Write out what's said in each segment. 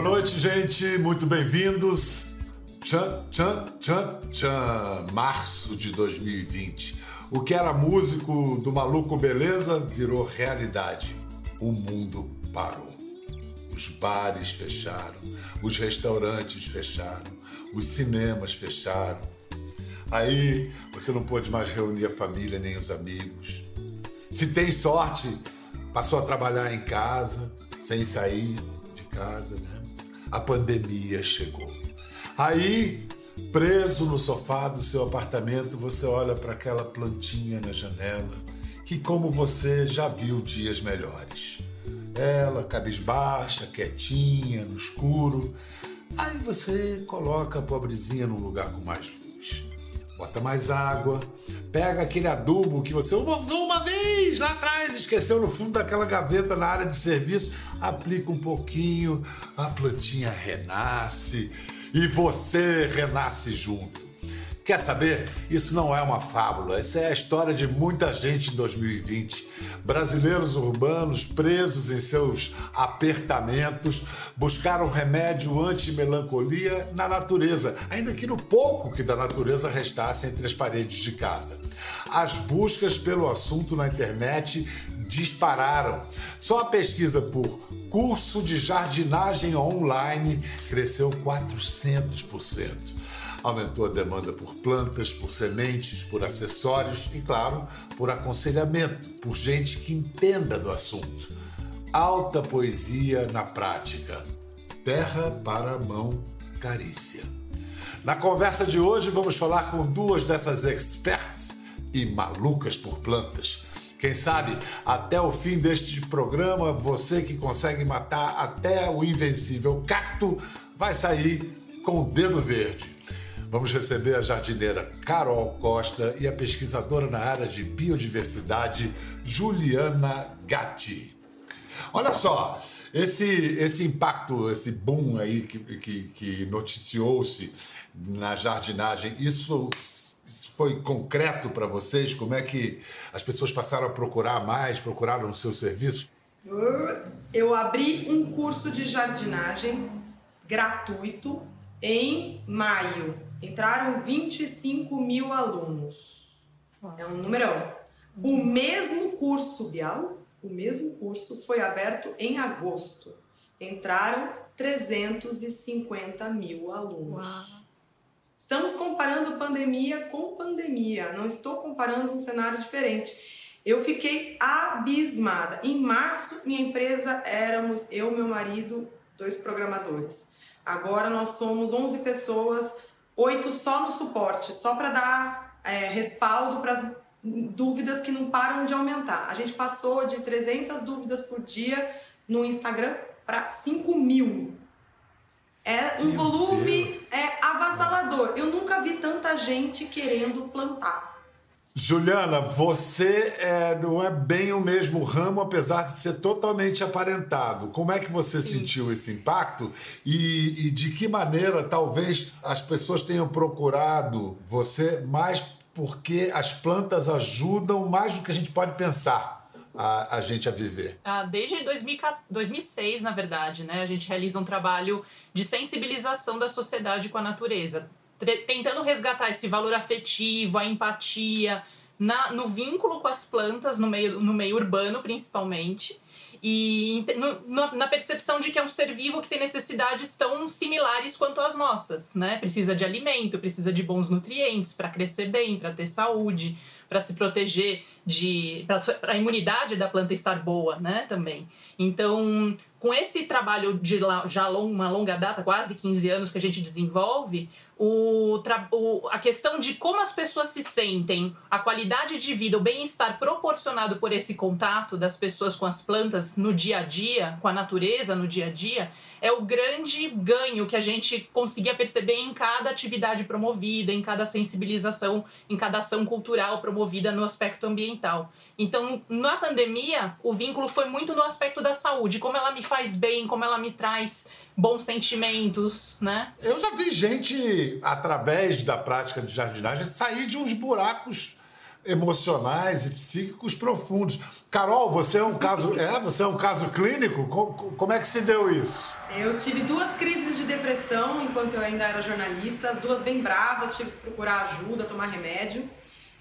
Boa noite, gente. Muito bem-vindos. Tchan, tchan, tchan, tchan. Março de 2020. O que era músico do Maluco Beleza virou realidade. O mundo parou. Os bares fecharam, os restaurantes fecharam, os cinemas fecharam. Aí você não pôde mais reunir a família nem os amigos. Se tem sorte, passou a trabalhar em casa, sem sair de casa, né? A pandemia chegou. Aí, preso no sofá do seu apartamento, você olha para aquela plantinha na janela, que como você já viu dias melhores. Ela cabisbaixa, quietinha, no escuro. Aí você coloca a pobrezinha num lugar com mais luz. Bota mais água, pega aquele adubo que você usou uma vez lá atrás, esqueceu no fundo daquela gaveta na área de serviço, aplica um pouquinho, a plantinha renasce e você renasce junto. Quer saber? Isso não é uma fábula, essa é a história de muita gente em 2020. Brasileiros urbanos presos em seus apertamentos buscaram remédio anti-melancolia na natureza, ainda que no pouco que da natureza restasse entre as paredes de casa. As buscas pelo assunto na internet dispararam. Só a pesquisa por curso de jardinagem online cresceu 400% aumentou a demanda por plantas, por sementes, por acessórios e, claro, por aconselhamento, por gente que entenda do assunto. Alta poesia na prática. Terra para a mão, carícia. Na conversa de hoje, vamos falar com duas dessas experts e malucas por plantas. Quem sabe até o fim deste programa, você que consegue matar até o invencível cacto vai sair com o dedo verde. Vamos receber a jardineira Carol Costa e a pesquisadora na área de biodiversidade Juliana Gatti. Olha só, esse, esse impacto, esse boom aí que, que, que noticiou-se na jardinagem, isso foi concreto para vocês? Como é que as pessoas passaram a procurar mais, procuraram os seus serviços? Eu abri um curso de jardinagem gratuito em maio entraram 25 mil alunos. É um numerão. O mesmo curso, Bial, o mesmo curso foi aberto em agosto. Entraram 350 mil alunos. Uau. Estamos comparando pandemia com pandemia. Não estou comparando um cenário diferente. Eu fiquei abismada. Em março, minha empresa éramos eu, meu marido, dois programadores. Agora nós somos 11 pessoas oito só no suporte, só para dar é, respaldo para as dúvidas que não param de aumentar. A gente passou de 300 dúvidas por dia no Instagram para 5 mil. É um Meu volume Deus. é avassalador. Eu nunca vi tanta gente querendo plantar. Juliana, você é, não é bem o mesmo ramo, apesar de ser totalmente aparentado. Como é que você Sim. sentiu esse impacto e, e, de que maneira talvez as pessoas tenham procurado você mais porque as plantas ajudam mais do que a gente pode pensar? A, a, gente a viver? Ah, desde 2006, na verdade, né? A gente realiza um trabalho de sensibilização da sociedade com a natureza tentando resgatar esse valor afetivo, a empatia, na, no vínculo com as plantas, no meio, no meio urbano principalmente, e no, na percepção de que é um ser vivo que tem necessidades tão similares quanto as nossas, né? Precisa de alimento, precisa de bons nutrientes para crescer bem, para ter saúde, para se proteger de para a imunidade da planta estar boa, né, também. Então, com esse trabalho de já uma longa data, quase 15 anos que a gente desenvolve, o, o, a questão de como as pessoas se sentem, a qualidade de vida, o bem-estar proporcionado por esse contato das pessoas com as plantas no dia a dia, com a natureza no dia a dia, é o grande ganho que a gente conseguia perceber em cada atividade promovida, em cada sensibilização, em cada ação cultural promovida no aspecto ambiental. Então, na pandemia, o vínculo foi muito no aspecto da saúde, como ela me faz bem, como ela me traz bons sentimentos, né? Eu já vi gente, através da prática de jardinagem, sair de uns buracos emocionais e psíquicos profundos. Carol, você é um caso, é, você é um caso clínico? Como é que se deu isso? Eu tive duas crises de depressão enquanto eu ainda era jornalista, as duas bem bravas, tive que procurar ajuda, tomar remédio.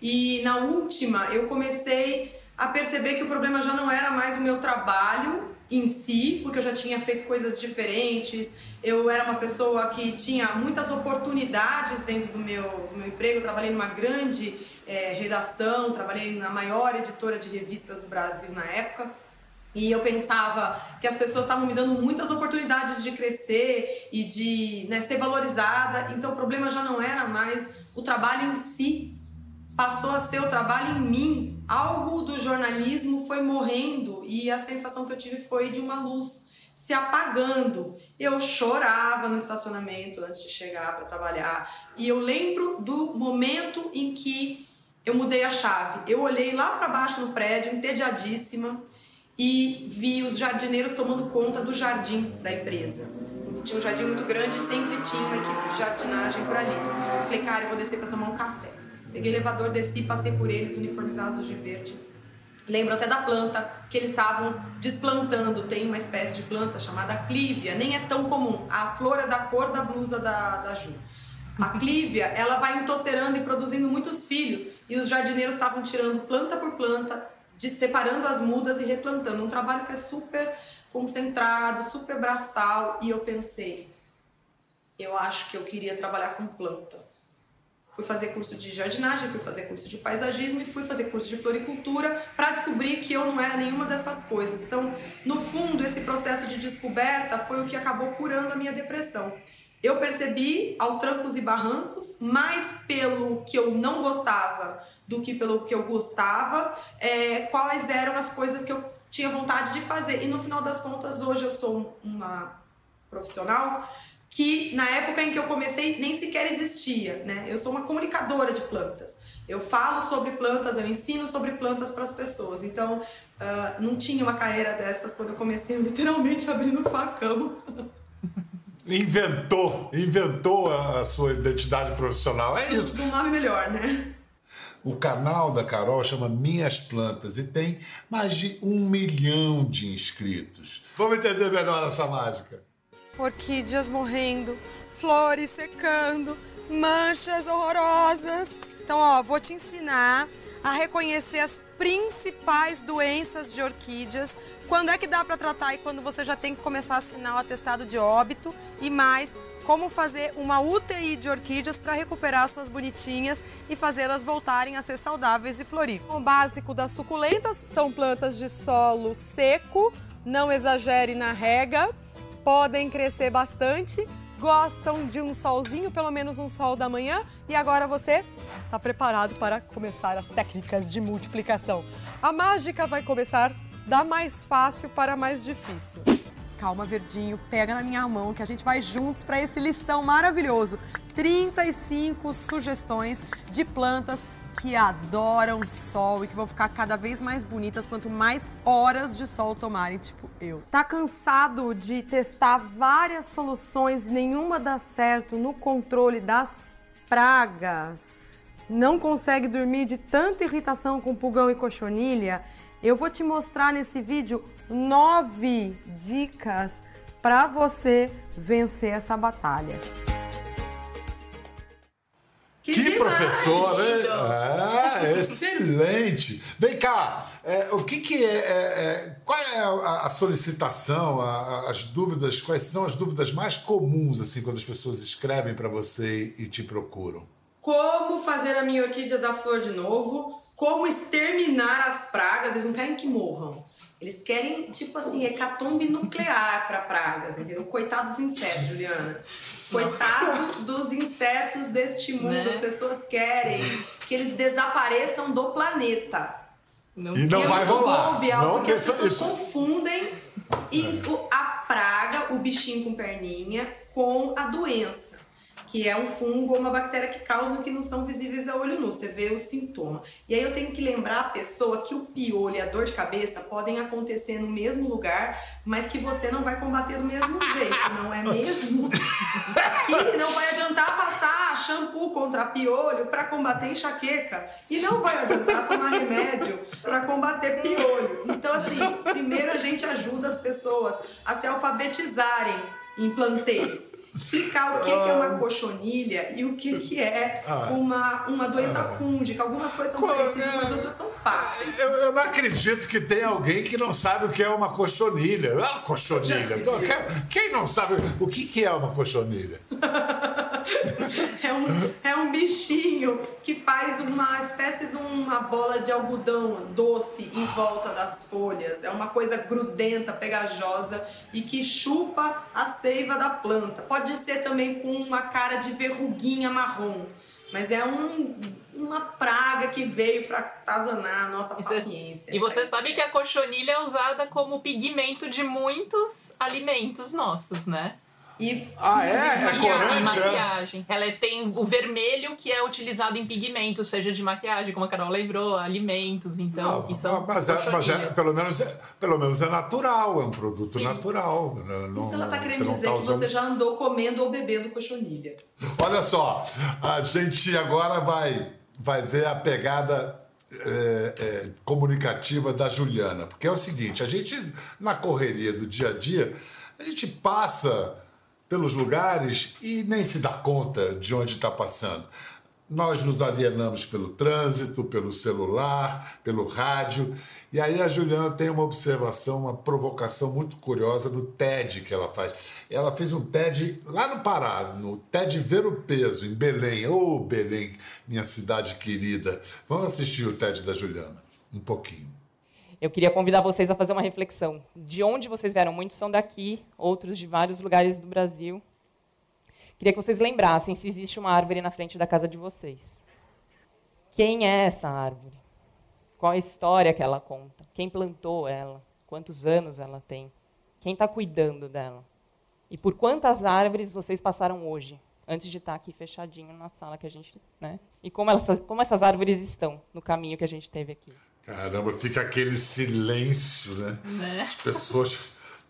E na última, eu comecei a perceber que o problema já não era mais o meu trabalho em si, porque eu já tinha feito coisas diferentes, eu era uma pessoa que tinha muitas oportunidades dentro do meu, do meu emprego, eu trabalhei numa grande é, redação, trabalhei na maior editora de revistas do Brasil na época. E eu pensava que as pessoas estavam me dando muitas oportunidades de crescer e de né, ser valorizada. Então o problema já não era mais o trabalho em si, passou a ser o trabalho em mim. Algo do jornalismo foi morrendo e a sensação que eu tive foi de uma luz se apagando. Eu chorava no estacionamento antes de chegar para trabalhar. E eu lembro do momento em que eu mudei a chave. Eu olhei lá para baixo no prédio, entediadíssima, e vi os jardineiros tomando conta do jardim da empresa. Tinha um jardim muito grande e sempre tinha uma equipe de jardinagem por ali. Eu falei, cara, eu vou descer para tomar um café. Peguei o elevador, desci, passei por eles, uniformizados de verde. Lembro até da planta que eles estavam desplantando. Tem uma espécie de planta chamada clívia, nem é tão comum. A flor é da cor da blusa da, da Ju. A clívia, ela vai entocerando e produzindo muitos filhos. E os jardineiros estavam tirando planta por planta, de, separando as mudas e replantando. Um trabalho que é super concentrado, super braçal. E eu pensei, eu acho que eu queria trabalhar com planta. Fui fazer curso de jardinagem, fui fazer curso de paisagismo e fui fazer curso de floricultura para descobrir que eu não era nenhuma dessas coisas. Então, no fundo, esse processo de descoberta foi o que acabou curando a minha depressão. Eu percebi aos trancos e barrancos, mais pelo que eu não gostava do que pelo que eu gostava, é, quais eram as coisas que eu tinha vontade de fazer. E no final das contas, hoje eu sou uma profissional que na época em que eu comecei nem sequer existia, né? Eu sou uma comunicadora de plantas. Eu falo sobre plantas, eu ensino sobre plantas para as pessoas. Então, uh, não tinha uma carreira dessas quando eu comecei, eu literalmente abrindo facão. Inventou, inventou a sua identidade profissional, é isso. Do nome melhor, né? O canal da Carol chama Minhas Plantas e tem mais de um milhão de inscritos. Vamos entender melhor essa mágica orquídeas morrendo, flores secando, manchas horrorosas. Então, ó, vou te ensinar a reconhecer as principais doenças de orquídeas, quando é que dá para tratar e quando você já tem que começar a assinar o atestado de óbito e mais como fazer uma UTI de orquídeas para recuperar suas bonitinhas e fazê-las voltarem a ser saudáveis e florir. O básico das suculentas são plantas de solo seco, não exagere na rega podem crescer bastante, gostam de um solzinho, pelo menos um sol da manhã, e agora você está preparado para começar as técnicas de multiplicação. A mágica vai começar da mais fácil para a mais difícil. Calma, Verdinho, pega na minha mão que a gente vai juntos para esse listão maravilhoso. 35 sugestões de plantas que adoram sol e que vão ficar cada vez mais bonitas quanto mais horas de sol tomarem, tipo eu. Tá cansado de testar várias soluções, nenhuma dá certo no controle das pragas? Não consegue dormir de tanta irritação com pulgão e cochonilha? Eu vou te mostrar nesse vídeo nove dicas para você vencer essa batalha. Que, que professor, hein? É, excelente. Vem cá, é, o que, que é, é, é Qual é a, a solicitação, a, as dúvidas, quais são as dúvidas mais comuns, assim, quando as pessoas escrevem para você e te procuram? Como fazer a minha orquídea dar flor de novo? Como exterminar as pragas? Eles não querem que morram. Eles querem, tipo assim, hecatombe nuclear para pragas, entendeu? Coitado dos insetos, Juliana. Coitado dos insetos deste mundo. Né? As pessoas querem que eles desapareçam do planeta. Não, e não vai rolar. Bobe, não, porque as pessoas isso... confundem a praga, o bichinho com perninha, com a doença. Que é um fungo ou uma bactéria que causam que não são visíveis a olho nu. Você vê o sintoma. E aí eu tenho que lembrar a pessoa que o piolho e a dor de cabeça podem acontecer no mesmo lugar, mas que você não vai combater do mesmo jeito, não é mesmo? que não vai adiantar passar shampoo contra piolho para combater enxaqueca e não vai adiantar tomar remédio para combater piolho. Então assim, primeiro a gente ajuda as pessoas a se alfabetizarem em plantês explicar o que, que é uma ah. cochonilha e o que, que é ah. uma, uma doença ah. fúngica. Algumas coisas são parecidas, mas outras são fáceis. Eu, eu, não acredito que tem alguém que não sabe o que é uma cochonilha. Ah, cochonilha. Então, quem, quem não sabe o que, que é uma cochonilha? é, um, é um bichinho que faz uma espécie de uma bola de algodão doce em volta das folhas. É uma coisa grudenta, pegajosa e que chupa a seiva da planta. Pode ser também com uma cara de verruguinha marrom. Mas é um, uma praga que veio para atazanar a nossa paciência. E você sabe que a cochonilha é usada como pigmento de muitos alimentos nossos, né? E ah, é? É corante? É? Maquiagem. É? Ela tem o vermelho que é utilizado em pigmentos, seja de maquiagem, como a Carol lembrou, alimentos, então. Não, são mas, é, mas é, pelo, menos, é, pelo menos é natural, é um produto Sim. natural. Não, Isso ela está querendo dizer tá usando... que você já andou comendo ou bebendo cochonilha. Olha só, a gente agora vai, vai ver a pegada é, é, comunicativa da Juliana. Porque é o seguinte, a gente, na correria do dia a dia, a gente passa pelos lugares e nem se dá conta de onde está passando. Nós nos alienamos pelo trânsito, pelo celular, pelo rádio. E aí a Juliana tem uma observação, uma provocação muito curiosa no TED que ela faz. Ela fez um TED lá no Pará, no TED Ver o Peso, em Belém. Ô oh, Belém, minha cidade querida. Vamos assistir o TED da Juliana, um pouquinho. Eu queria convidar vocês a fazer uma reflexão. De onde vocês vieram? Muitos são daqui, outros de vários lugares do Brasil. Queria que vocês lembrassem se existe uma árvore na frente da casa de vocês. Quem é essa árvore? Qual a história que ela conta? Quem plantou ela? Quantos anos ela tem? Quem está cuidando dela? E por quantas árvores vocês passaram hoje, antes de estar tá aqui fechadinho na sala que a gente, né? E como, elas, como essas árvores estão no caminho que a gente teve aqui? Caramba, fica aquele silêncio, né? né? As pessoas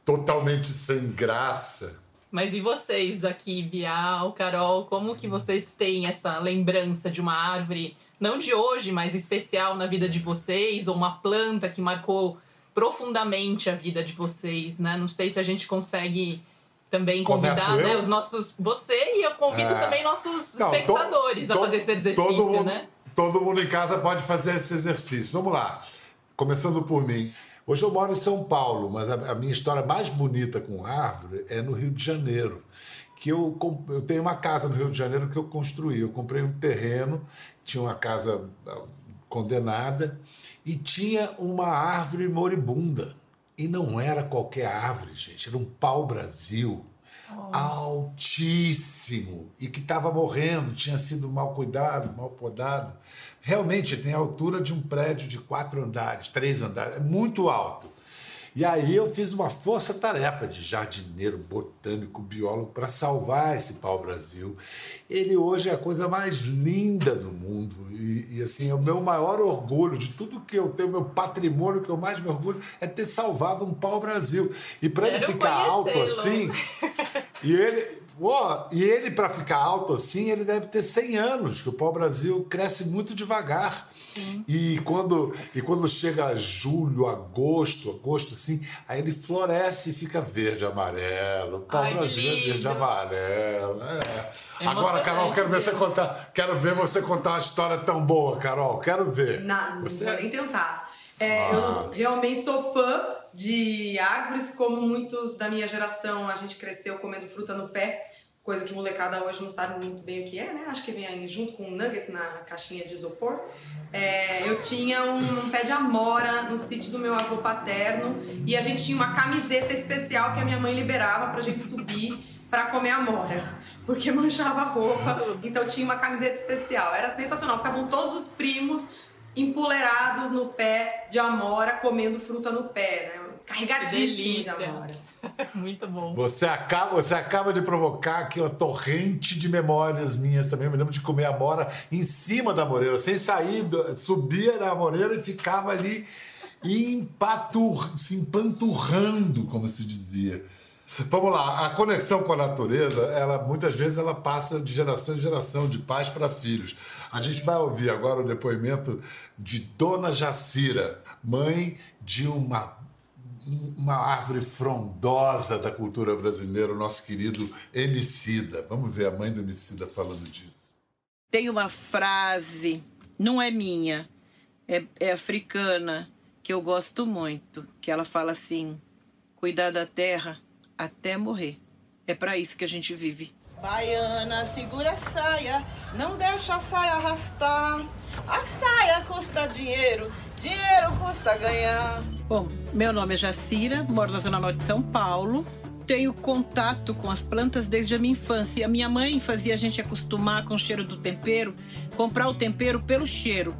totalmente sem graça. Mas e vocês aqui, Bial, Carol, como que vocês têm essa lembrança de uma árvore, não de hoje, mas especial na vida de vocês, ou uma planta que marcou profundamente a vida de vocês, né? Não sei se a gente consegue também convidar né, os nossos. Você e eu convido é... também nossos não, espectadores to, to, a fazer esse exercício, todo mundo, né? Todo mundo em casa pode fazer esse exercício. Vamos lá. Começando por mim. Hoje eu moro em São Paulo, mas a, minha história mais bonita com árvore é no Rio de Janeiro. Que eu, eu tenho uma casa no Rio de Janeiro que eu construí. Eu comprei um terreno, tinha uma casa ah, condenada e tinha uma árvore moribunda. E não era qualquer árvore, gente, era um pau-brasil oh. altíssimo e que estava morrendo, tinha sido mal cuidado, mal podado. Realmente tem a altura de um prédio de quatro andares, três andares, é muito alto. E aí eu fiz uma força-tarefa de jardineiro, botânico, biólogo para salvar esse pau-brasil. Ele hoje é a coisa mais linda do mundo e, e, assim é o meu maior orgulho de tudo que eu tenho, meu patrimônio que eu mais me orgulho é ter salvado um pau-brasil. E para ele ficar alto assim, e ele Oh, e ele, para ficar alto assim, ele deve ter 100 anos, que o pau-brasil cresce muito devagar. Sim. E quando, e quando chega julho, agosto, agosto assim, aí ele floresce e fica verde, amarelo. O pau-brasil é verde, amarelo. É. Agora, Carol, quero ver você contar, quero ver você contar uma história tão boa, Carol. Quero ver. Não, você... vou nem tentar. É, ah. Eu realmente sou fã de árvores, como muitos da minha geração, a gente cresceu comendo fruta no pé coisa que molecada hoje não sabe muito bem o que é, né? Acho que vem junto com um nugget na caixinha de isopor. É, eu tinha um pé de amora no sítio do meu avô paterno e a gente tinha uma camiseta especial que a minha mãe liberava pra gente subir para comer amora, porque manchava a roupa, então tinha uma camiseta especial. Era sensacional, ficavam todos os primos empoleirados no pé de amora, comendo fruta no pé, né? Carregadíssimos de amora. Muito bom. Você acaba, você acaba de provocar aqui uma torrente de memórias minhas também. Eu me lembro de comer amora em cima da moreira, sem sair, subia na moreira e ficava ali empatur, se empanturrando, como se dizia. Vamos lá, a conexão com a natureza, ela muitas vezes ela passa de geração em geração, de pais para filhos. A gente vai ouvir agora o depoimento de Dona Jacira, mãe de uma uma árvore frondosa da cultura brasileira, o nosso querido Emicida. Vamos ver a mãe do Emicida falando disso. Tem uma frase, não é minha, é, é africana, que eu gosto muito, que ela fala assim: cuidar da terra até morrer. É para isso que a gente vive. Baiana, segura a saia, não deixa a saia arrastar. A saia custa dinheiro, dinheiro custa ganhar. Bom, meu nome é Jacira, moro na Zona Norte de São Paulo. Tenho contato com as plantas desde a minha infância. A minha mãe fazia a gente acostumar com o cheiro do tempero, comprar o tempero pelo cheiro.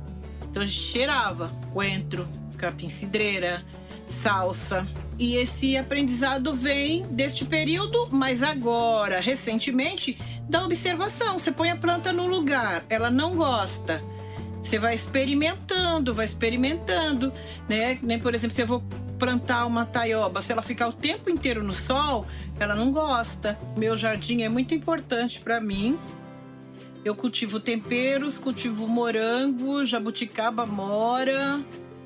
Então a gente cheirava coentro, capim-cidreira, salsa. E esse aprendizado vem deste período, mas agora, recentemente, da observação. Você põe a planta no lugar, ela não gosta. Você vai experimentando, vai experimentando, né? Nem, por exemplo, se eu vou plantar uma taioba, se ela ficar o tempo inteiro no sol, ela não gosta. Meu jardim é muito importante para mim. Eu cultivo temperos, cultivo morango, jabuticaba, mora,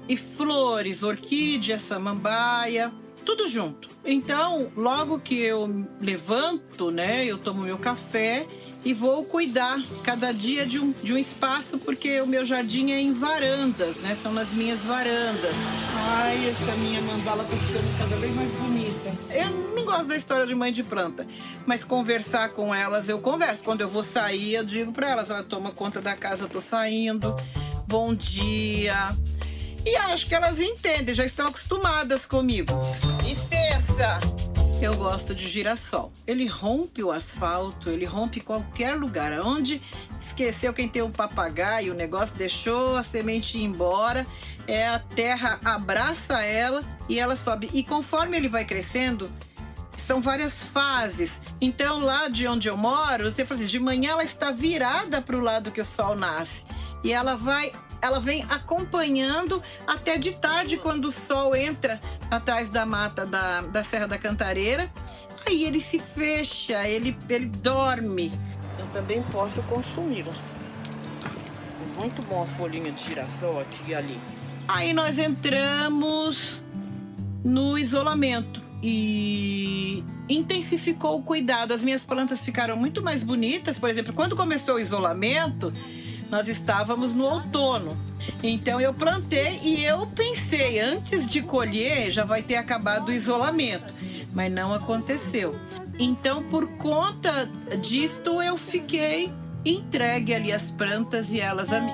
e flores, orquídea, samambaia, tudo junto. Então, logo que eu levanto, né, eu tomo meu café e vou cuidar cada dia de um, de um espaço, porque o meu jardim é em varandas, né? São nas minhas varandas. Ai, essa minha mandala tá ficando cada vez mais bonita. Eu não gosto da história de mãe de planta, mas conversar com elas eu converso. Quando eu vou sair, eu digo para elas: olha, toma conta da casa, eu tô saindo. Bom dia. E acho que elas entendem, já estão acostumadas comigo. Licença! Eu gosto de girassol. Ele rompe o asfalto, ele rompe qualquer lugar. Onde esqueceu quem tem um papagaio, o negócio deixou a semente ir embora, é a terra abraça ela e ela sobe. E conforme ele vai crescendo, são várias fases. Então, lá de onde eu moro, você fala assim, de manhã ela está virada para o lado que o sol nasce. E ela vai ela vem acompanhando até de tarde, quando o sol entra atrás da mata da, da Serra da Cantareira. Aí ele se fecha, ele, ele dorme. Eu também posso consumi-la. Muito bom a folhinha de girassol aqui e ali. Aí nós entramos no isolamento e intensificou o cuidado. As minhas plantas ficaram muito mais bonitas. Por exemplo, quando começou o isolamento, nós estávamos no outono. Então eu plantei e eu pensei, antes de colher, já vai ter acabado o isolamento, mas não aconteceu. Então, por conta disto, eu fiquei entregue ali as plantas e elas a mim.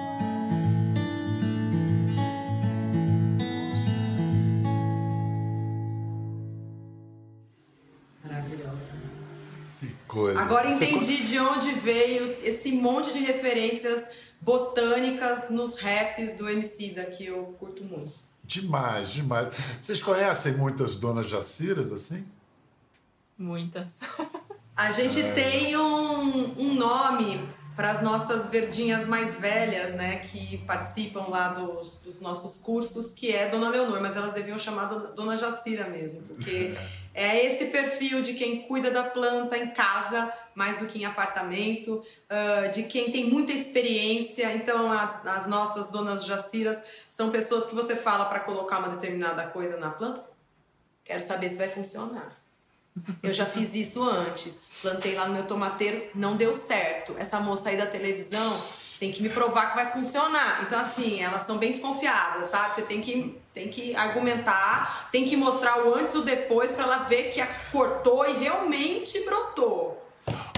Maravilhosa. Que coisa. Agora Você entendi de onde veio esse monte de referências botânicas nos raps do Emicida, que eu curto muito. Demais, demais. Vocês conhecem muitas donas Jaciras assim? Muitas. A gente tem um, um nome para as nossas verdinhas mais velhas, né, que participam lá dos, dos nossos cursos, que é Dona Leonor, mas elas deviam chamar Dona Jacira mesmo, porque é esse perfil de quem cuida da planta em casa, mais do que em apartamento, ah, de quem tem muita experiência. Então, a- as nossas Donas Jaciras são pessoas que você fala para colocar uma determinada coisa na planta. Quero saber se vai funcionar. Eu já fiz isso antes. Plantei lá no meu tomateiro, não deu certo. Essa moça aí da televisão tem que me provar que vai funcionar. Então, assim, elas são bem desconfiadas, sabe? Você tem que, tem que argumentar, tem que mostrar o antes e o depois para ela ver que cortou e realmente brotou.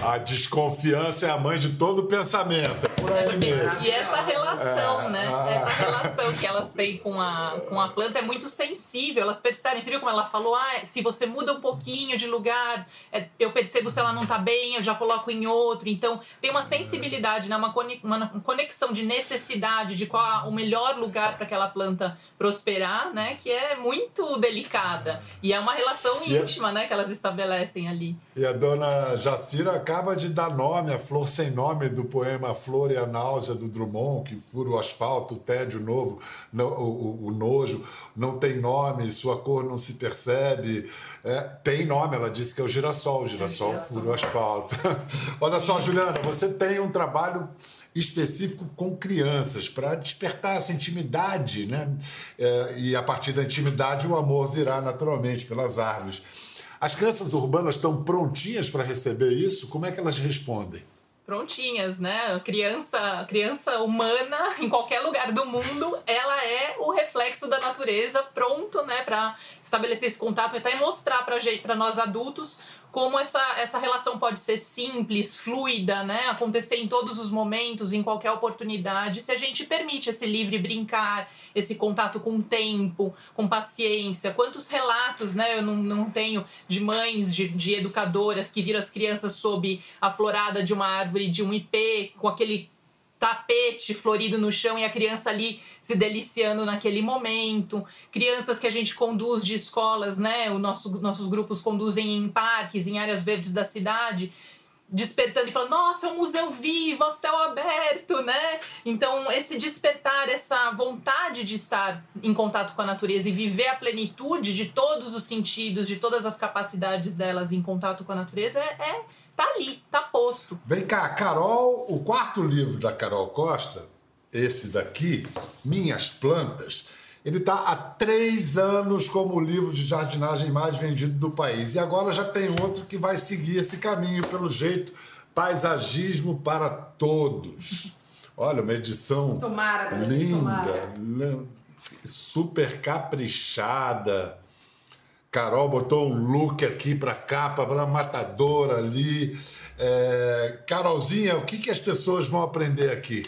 A desconfiança é a mãe de todo pensamento. É por aí mesmo. E essa relação, É, né? ah. Essa relação que elas têm com a, com a planta é muito sensível. Elas percebem. Você viu como ela falou? Ah, se você muda um pouquinho de lugar, é, eu percebo se ela não tá bem, eu já coloco em outro. Então, tem uma sensibilidade, né? uma, cone- uma conexão de necessidade de qual o melhor lugar para aquela planta prosperar, né? Que é muito delicada. E é uma relação é- íntima, né? Que elas estabelecem ali. E a dona Jacira acaba de dar nome à flor sem nome do poema Flor e a Náusea do Drummond, que fura o asfalto, o tédio novo, no- o, o- nojo, não tem nome, sua cor não se percebe. É, tem nome, ela disse que é o girassol, o girassol girassol. fura o asfalto. Olha só, Juliana, você tem um trabalho específico com crianças para despertar essa intimidade, né? É, e a partir da intimidade o amor virá naturalmente pelas árvores. As crianças urbanas estão prontinhas para receber isso? Como é que elas respondem? prontinhas, né? Criança, criança humana em qualquer lugar do mundo, ela é o reflexo da natureza, pronto, né, para estabelecer esse contato, até mostrar para para nós adultos, como essa, essa relação pode ser simples, fluida, né? Acontecer em todos os momentos, em qualquer oportunidade, se a gente permite esse livre brincar, esse contato com o tempo, com paciência. Quantos relatos, né? Eu não, não tenho de mães, de, de educadoras que viram as crianças sob a florada de uma árvore de um ipê, com aquele tapete florido no chão e a criança ali se deliciando naquele momento. Crianças que a gente conduz de escolas, né? O nosso, nossos grupos conduzem em parques, em áreas verdes da cidade. Despertando e falando, nossa, é um museu vivo, ao céu aberto, né? Então, esse despertar, essa vontade de estar em contato com a natureza e viver a plenitude de todos os sentidos, de todas as capacidades delas em contato com a natureza, é, é tá ali, tá posto. Vem cá, Carol, o quarto livro da Carol Costa, esse daqui, Minhas Plantas, ele está há três anos como o livro de jardinagem mais vendido do país. E agora já tem outro que vai seguir esse caminho, pelo jeito, Paisagismo para Todos. Olha, uma edição Tomara, linda, tomara. super caprichada. Carol botou um look aqui para capa, para matadora ali. É, Carolzinha, o que, que as pessoas vão aprender aqui?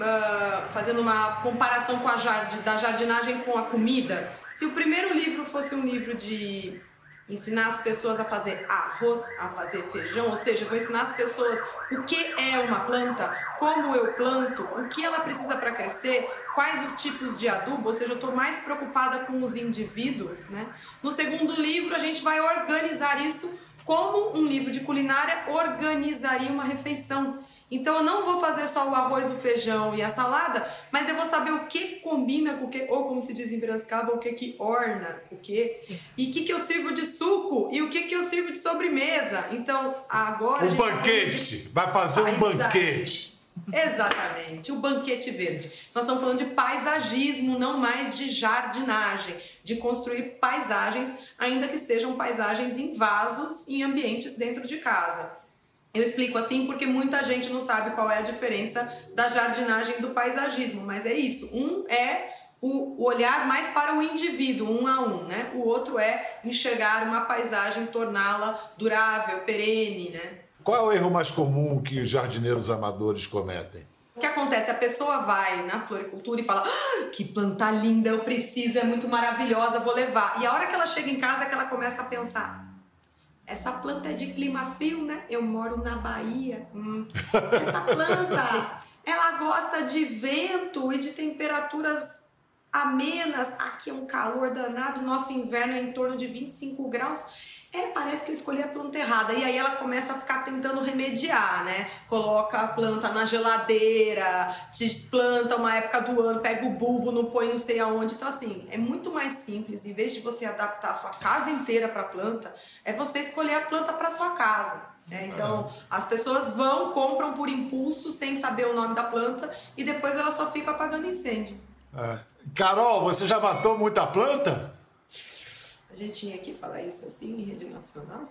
Ah, fazendo uma comparação com a jardi, da jardinagem com a comida, se o primeiro livro fosse um livro de ensinar as pessoas a fazer arroz, a fazer feijão, ou seja, vou ensinar as pessoas o que é uma planta, como eu planto, o que ela precisa para crescer, quais os tipos de adubo, ou seja, eu estou mais preocupada com os indivíduos, né? No segundo livro, a gente vai organizar isso como um livro de culinária organizaria uma refeição. Então eu não vou fazer só o arroz, o feijão e a salada, mas eu vou saber o que combina com o que, ou como se diz em Piracicaba, o que que orna com o que, e o que que eu sirvo de suco e o que que eu sirvo de sobremesa. Então agora Um tá banquete! Vai fazer um banquete! Exatamente, o banquete verde. Nós estamos falando de paisagismo, não mais de jardinagem, de construir paisagens, ainda que sejam paisagens em vasos, em ambientes dentro de casa. Eu explico assim porque muita gente não sabe qual é a diferença da jardinagem do paisagismo, mas é isso. Um é o olhar mais para o indivíduo, um a um, né? O outro é enxergar uma paisagem, torná-la durável, perene, né? Qual é o erro mais comum que os jardineiros amadores cometem? O que acontece? A pessoa vai na floricultura e fala: ah, que planta linda, eu preciso, é muito maravilhosa, vou levar. E a hora que ela chega em casa é que ela começa a pensar: essa planta é de clima frio, né? Eu moro na Bahia. Hum, essa planta, ela gosta de vento e de temperaturas amenas. Aqui é um calor danado, nosso inverno é em torno de 25 graus. É, parece que eu escolhi a planta errada. E aí ela começa a ficar tentando remediar, né? Coloca a planta na geladeira, desplanta uma época do ano, pega o bulbo, não põe não sei aonde. Então, assim, é muito mais simples. Em vez de você adaptar a sua casa inteira para a planta, é você escolher a planta para sua casa. né? Então, as pessoas vão, compram por impulso, sem saber o nome da planta, e depois ela só fica apagando incêndio. É. Carol, você já matou muita planta? A gente tinha que falar isso assim em rede nacional?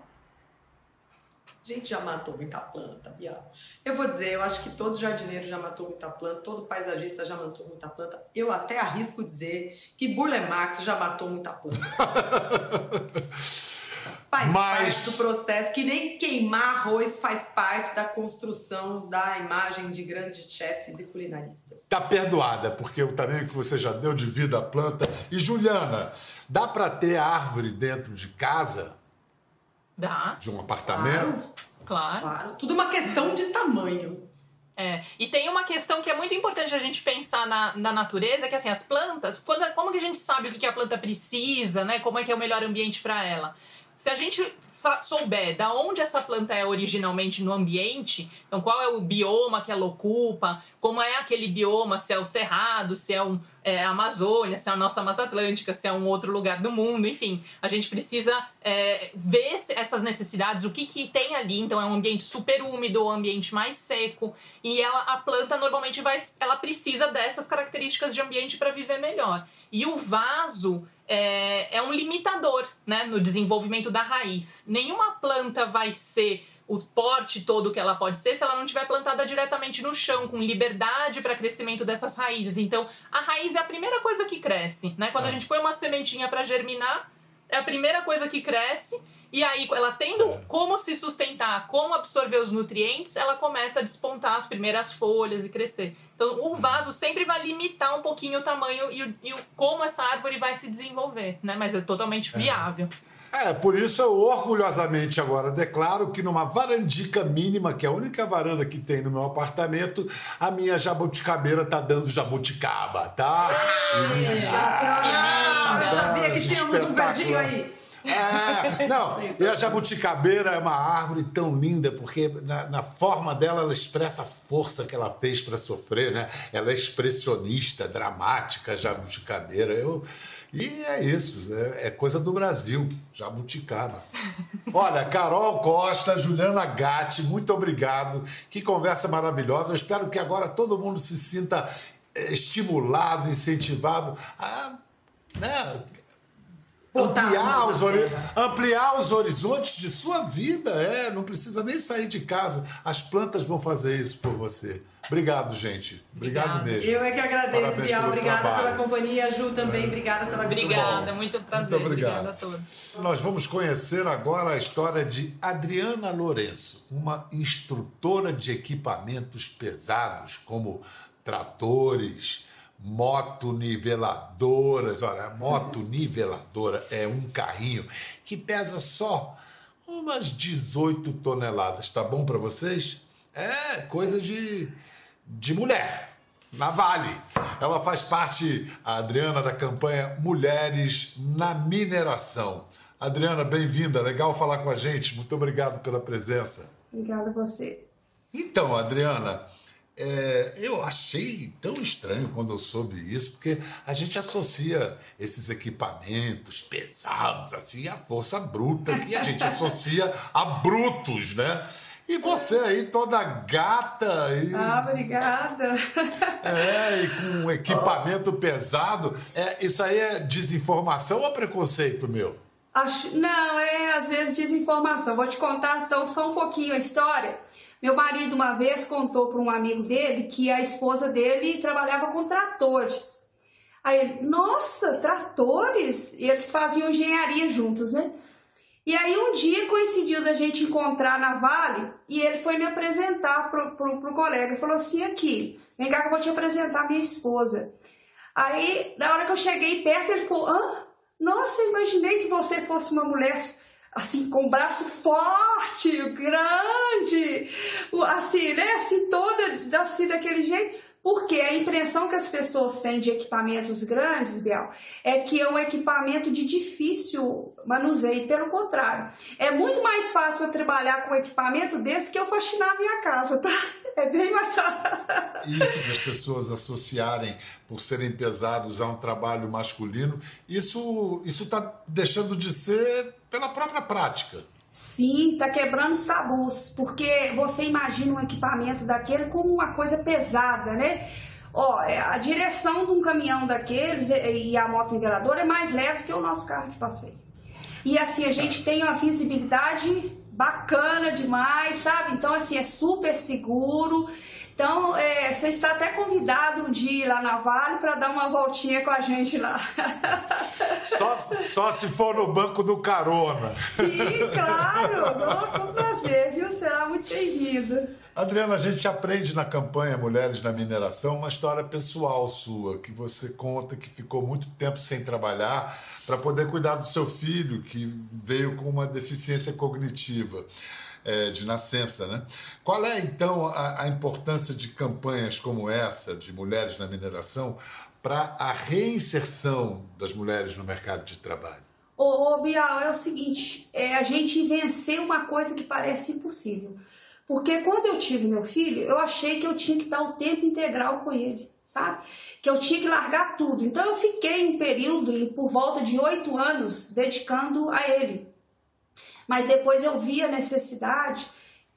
A gente já matou muita planta, Bial. Eu vou dizer, eu acho que todo jardineiro já matou muita planta, todo paisagista já matou muita planta. Eu até arrisco dizer que Burle Marx já matou muita planta. Faz Mas- parte do processo, que nem queimar arroz faz parte da construção da imagem de grandes chefes e culinaristas. Tá perdoada, porque o tamanho que você já deu de vida à planta. E Juliana, dá para ter árvore dentro de casa, Dá, de um apartamento? claro. Claro, tudo uma questão de tamanho. É, e tem uma questão que é muito importante a gente pensar na, na natureza, que assim, as plantas, quando, como que a gente sabe o que que a planta precisa, né? Como é que é o melhor ambiente para ela? Se a gente souber da onde essa planta é originalmente no ambiente, então qual é o bioma que ela ocupa, como é aquele bioma, se é o Cerrado, se é, um, é Amazônia, se é a nossa Mata Atlântica, se é um outro lugar do mundo, enfim. A gente precisa é, ver essas necessidades, o que, que tem ali. Então é um ambiente super úmido um ambiente mais seco. E ela, a planta normalmente vai, ela precisa dessas características de ambiente para viver melhor. E o vaso é, é um limitador né, no desenvolvimento da raiz. Nenhuma planta vai ser o porte todo que ela pode ser se ela não estiver plantada diretamente no chão, com liberdade para crescimento dessas raízes. Então, a raiz é a primeira coisa que cresce. Né? Quando a gente põe uma sementinha para germinar, é a primeira coisa que cresce. E aí, ela tendo como se sustentar, como absorver os nutrientes, ela começa a despontar as primeiras folhas e crescer. Então, o vaso sempre vai limitar um pouquinho o tamanho e, o- e o- como essa árvore vai se desenvolver, né? Mas é totalmente viável. É, por isso eu orgulhosamente agora declaro que numa varandica mínima, que é a única varanda que tem no meu apartamento, a minha jabuticabeira tá dando jabuticaba, tá? Ah, eu sabia que tínhamos um verdinho aí. É, não, e a jabuticabeira é uma árvore tão linda, porque na, na forma dela ela expressa a força que ela fez para sofrer, né? Ela é expressionista, dramática, a jabuticabeira. Eu, e é isso, é, é coisa do Brasil, jabuticaba. Olha, Carol Costa, Juliana Gatti, muito obrigado. Que conversa maravilhosa. Eu espero que agora todo mundo se sinta eh, estimulado, incentivado a. Né, ampliar os, ampliar os horizontes de sua vida. É, não precisa nem sair de casa. As plantas vão fazer isso por você. Obrigado, gente. Obrigado Obrigada. mesmo. Eu é que agradeço, Parabéns Bial. Obrigada trabalho. pela companhia. Ju também, obrigada pela Obrigada, muito prazer. Muito obrigado. Obrigada a todos. Nós vamos conhecer agora a história de Adriana Lourenço, uma instrutora de equipamentos pesados, como tratores, motoniveladoras. Olha, a motoniveladora é um carrinho que pesa só umas 18 toneladas. Tá bom para vocês? É coisa de, de mulher. Na Vale. Ela faz parte, a Adriana, da campanha Mulheres na Mineração. Adriana, bem-vinda. Legal falar com a gente. Muito obrigado pela presença. Obrigada a você. Então, Adriana, é, eu achei tão estranho quando eu soube isso, porque a gente associa esses equipamentos pesados assim à força bruta, que a gente associa a brutos, né? E você aí toda gata e, Ah, obrigada. é, e com um equipamento pesado, é, isso aí é desinformação ou preconceito meu? Acho, não, é às vezes desinformação. Vou te contar então só um pouquinho a história. Meu marido uma vez contou para um amigo dele que a esposa dele trabalhava com tratores. Aí ele, nossa, tratores? E eles faziam engenharia juntos, né? E aí um dia coincidiu da gente encontrar na Vale e ele foi me apresentar pro, pro, pro colega. Falou assim, aqui, vem cá que eu vou te apresentar minha esposa. Aí, na hora que eu cheguei perto, ele falou, hã? Nossa, eu imaginei que você fosse uma mulher assim, com um braço forte, grande, assim, né? Assim, toda assim, daquele jeito. Porque a impressão que as pessoas têm de equipamentos grandes, Biel, é que é um equipamento de difícil manuseio. Pelo contrário, é muito mais fácil eu trabalhar com um equipamento desse que eu faxinar minha casa, tá? É bem mais fácil. Isso de as pessoas associarem por serem pesados a um trabalho masculino, isso isso está deixando de ser pela própria prática. Sim, tá quebrando os tabus, porque você imagina um equipamento daquele como uma coisa pesada, né? Ó, é, a direção de um caminhão daqueles e e a moto niveladora é mais leve que o nosso carro de passeio. E assim, a gente tem uma visibilidade bacana demais, sabe? Então, assim, é super seguro. Então, é, você está até convidado de ir lá na Vale para dar uma voltinha com a gente lá. Só, só se for no banco do carona. Sim, claro. Com prazer, viu? Será muito bem-vindo. Adriana, a gente aprende na campanha Mulheres na Mineração uma história pessoal sua, que você conta que ficou muito tempo sem trabalhar para poder cuidar do seu filho, que veio com uma deficiência cognitiva é, de nascença. Né? Qual é, então, a, a importância de campanhas como essa, de mulheres na mineração, para a reinserção das mulheres no mercado de trabalho? Ô, ô Bial, é o seguinte, é a gente vencer uma coisa que parece impossível. Porque quando eu tive meu filho, eu achei que eu tinha que dar o tempo integral com ele, sabe? Que eu tinha que largar tudo. Então eu fiquei um período, por volta de oito anos, dedicando a ele. Mas depois eu vi a necessidade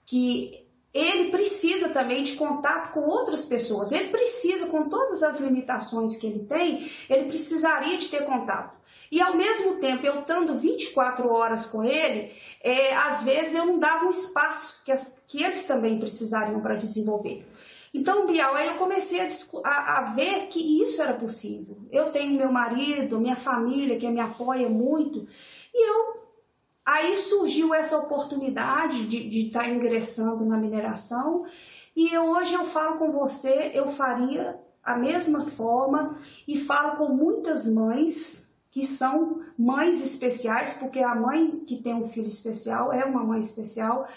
que ele precisa também de contato com outras pessoas. Ele precisa, com todas as limitações que ele tem, ele precisaria de ter contato. E ao mesmo tempo, eu estando 24 horas com ele, é, às vezes eu não dava um espaço que, as, que eles também precisariam para desenvolver. Então, Bial, aí eu comecei a, a, a, ver que isso era possível. Eu tenho meu marido, minha família que me apoia muito, e eu Aí surgiu essa oportunidade de estar tá ingressando na mineração. E eu, hoje eu falo com você, eu faria a mesma forma e falo com muitas mães que são mães especiais, porque a mãe que tem um filho especial é uma mãe especial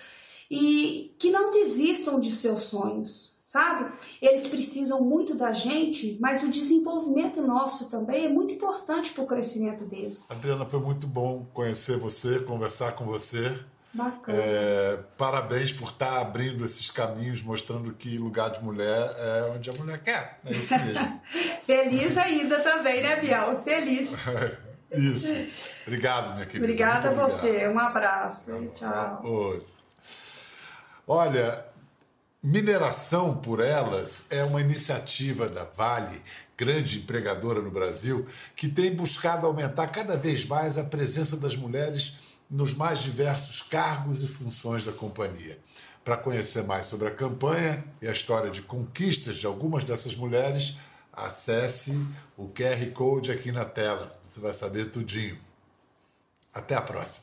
e que não desistam de seus sonhos sabe? Eles precisam muito da gente, mas o desenvolvimento nosso também é muito importante para o crescimento deles. Adriana, foi muito bom conhecer você, conversar com você. Bacana. É, parabéns por estar abrindo esses caminhos, mostrando que lugar de mulher é onde a mulher quer. É isso mesmo. Feliz ainda também, né, Biel? Feliz. isso. Obrigado, minha querida. Obrigada a você. Um abraço. Tchau. Oi. Olha, Mineração por Elas é uma iniciativa da Vale, grande empregadora no Brasil, que tem buscado aumentar cada vez mais a presença das mulheres nos mais diversos cargos e funções da companhia. Para conhecer mais sobre a campanha e a história de conquistas de algumas dessas mulheres, acesse o QR Code aqui na tela. Você vai saber tudinho. Até a próxima.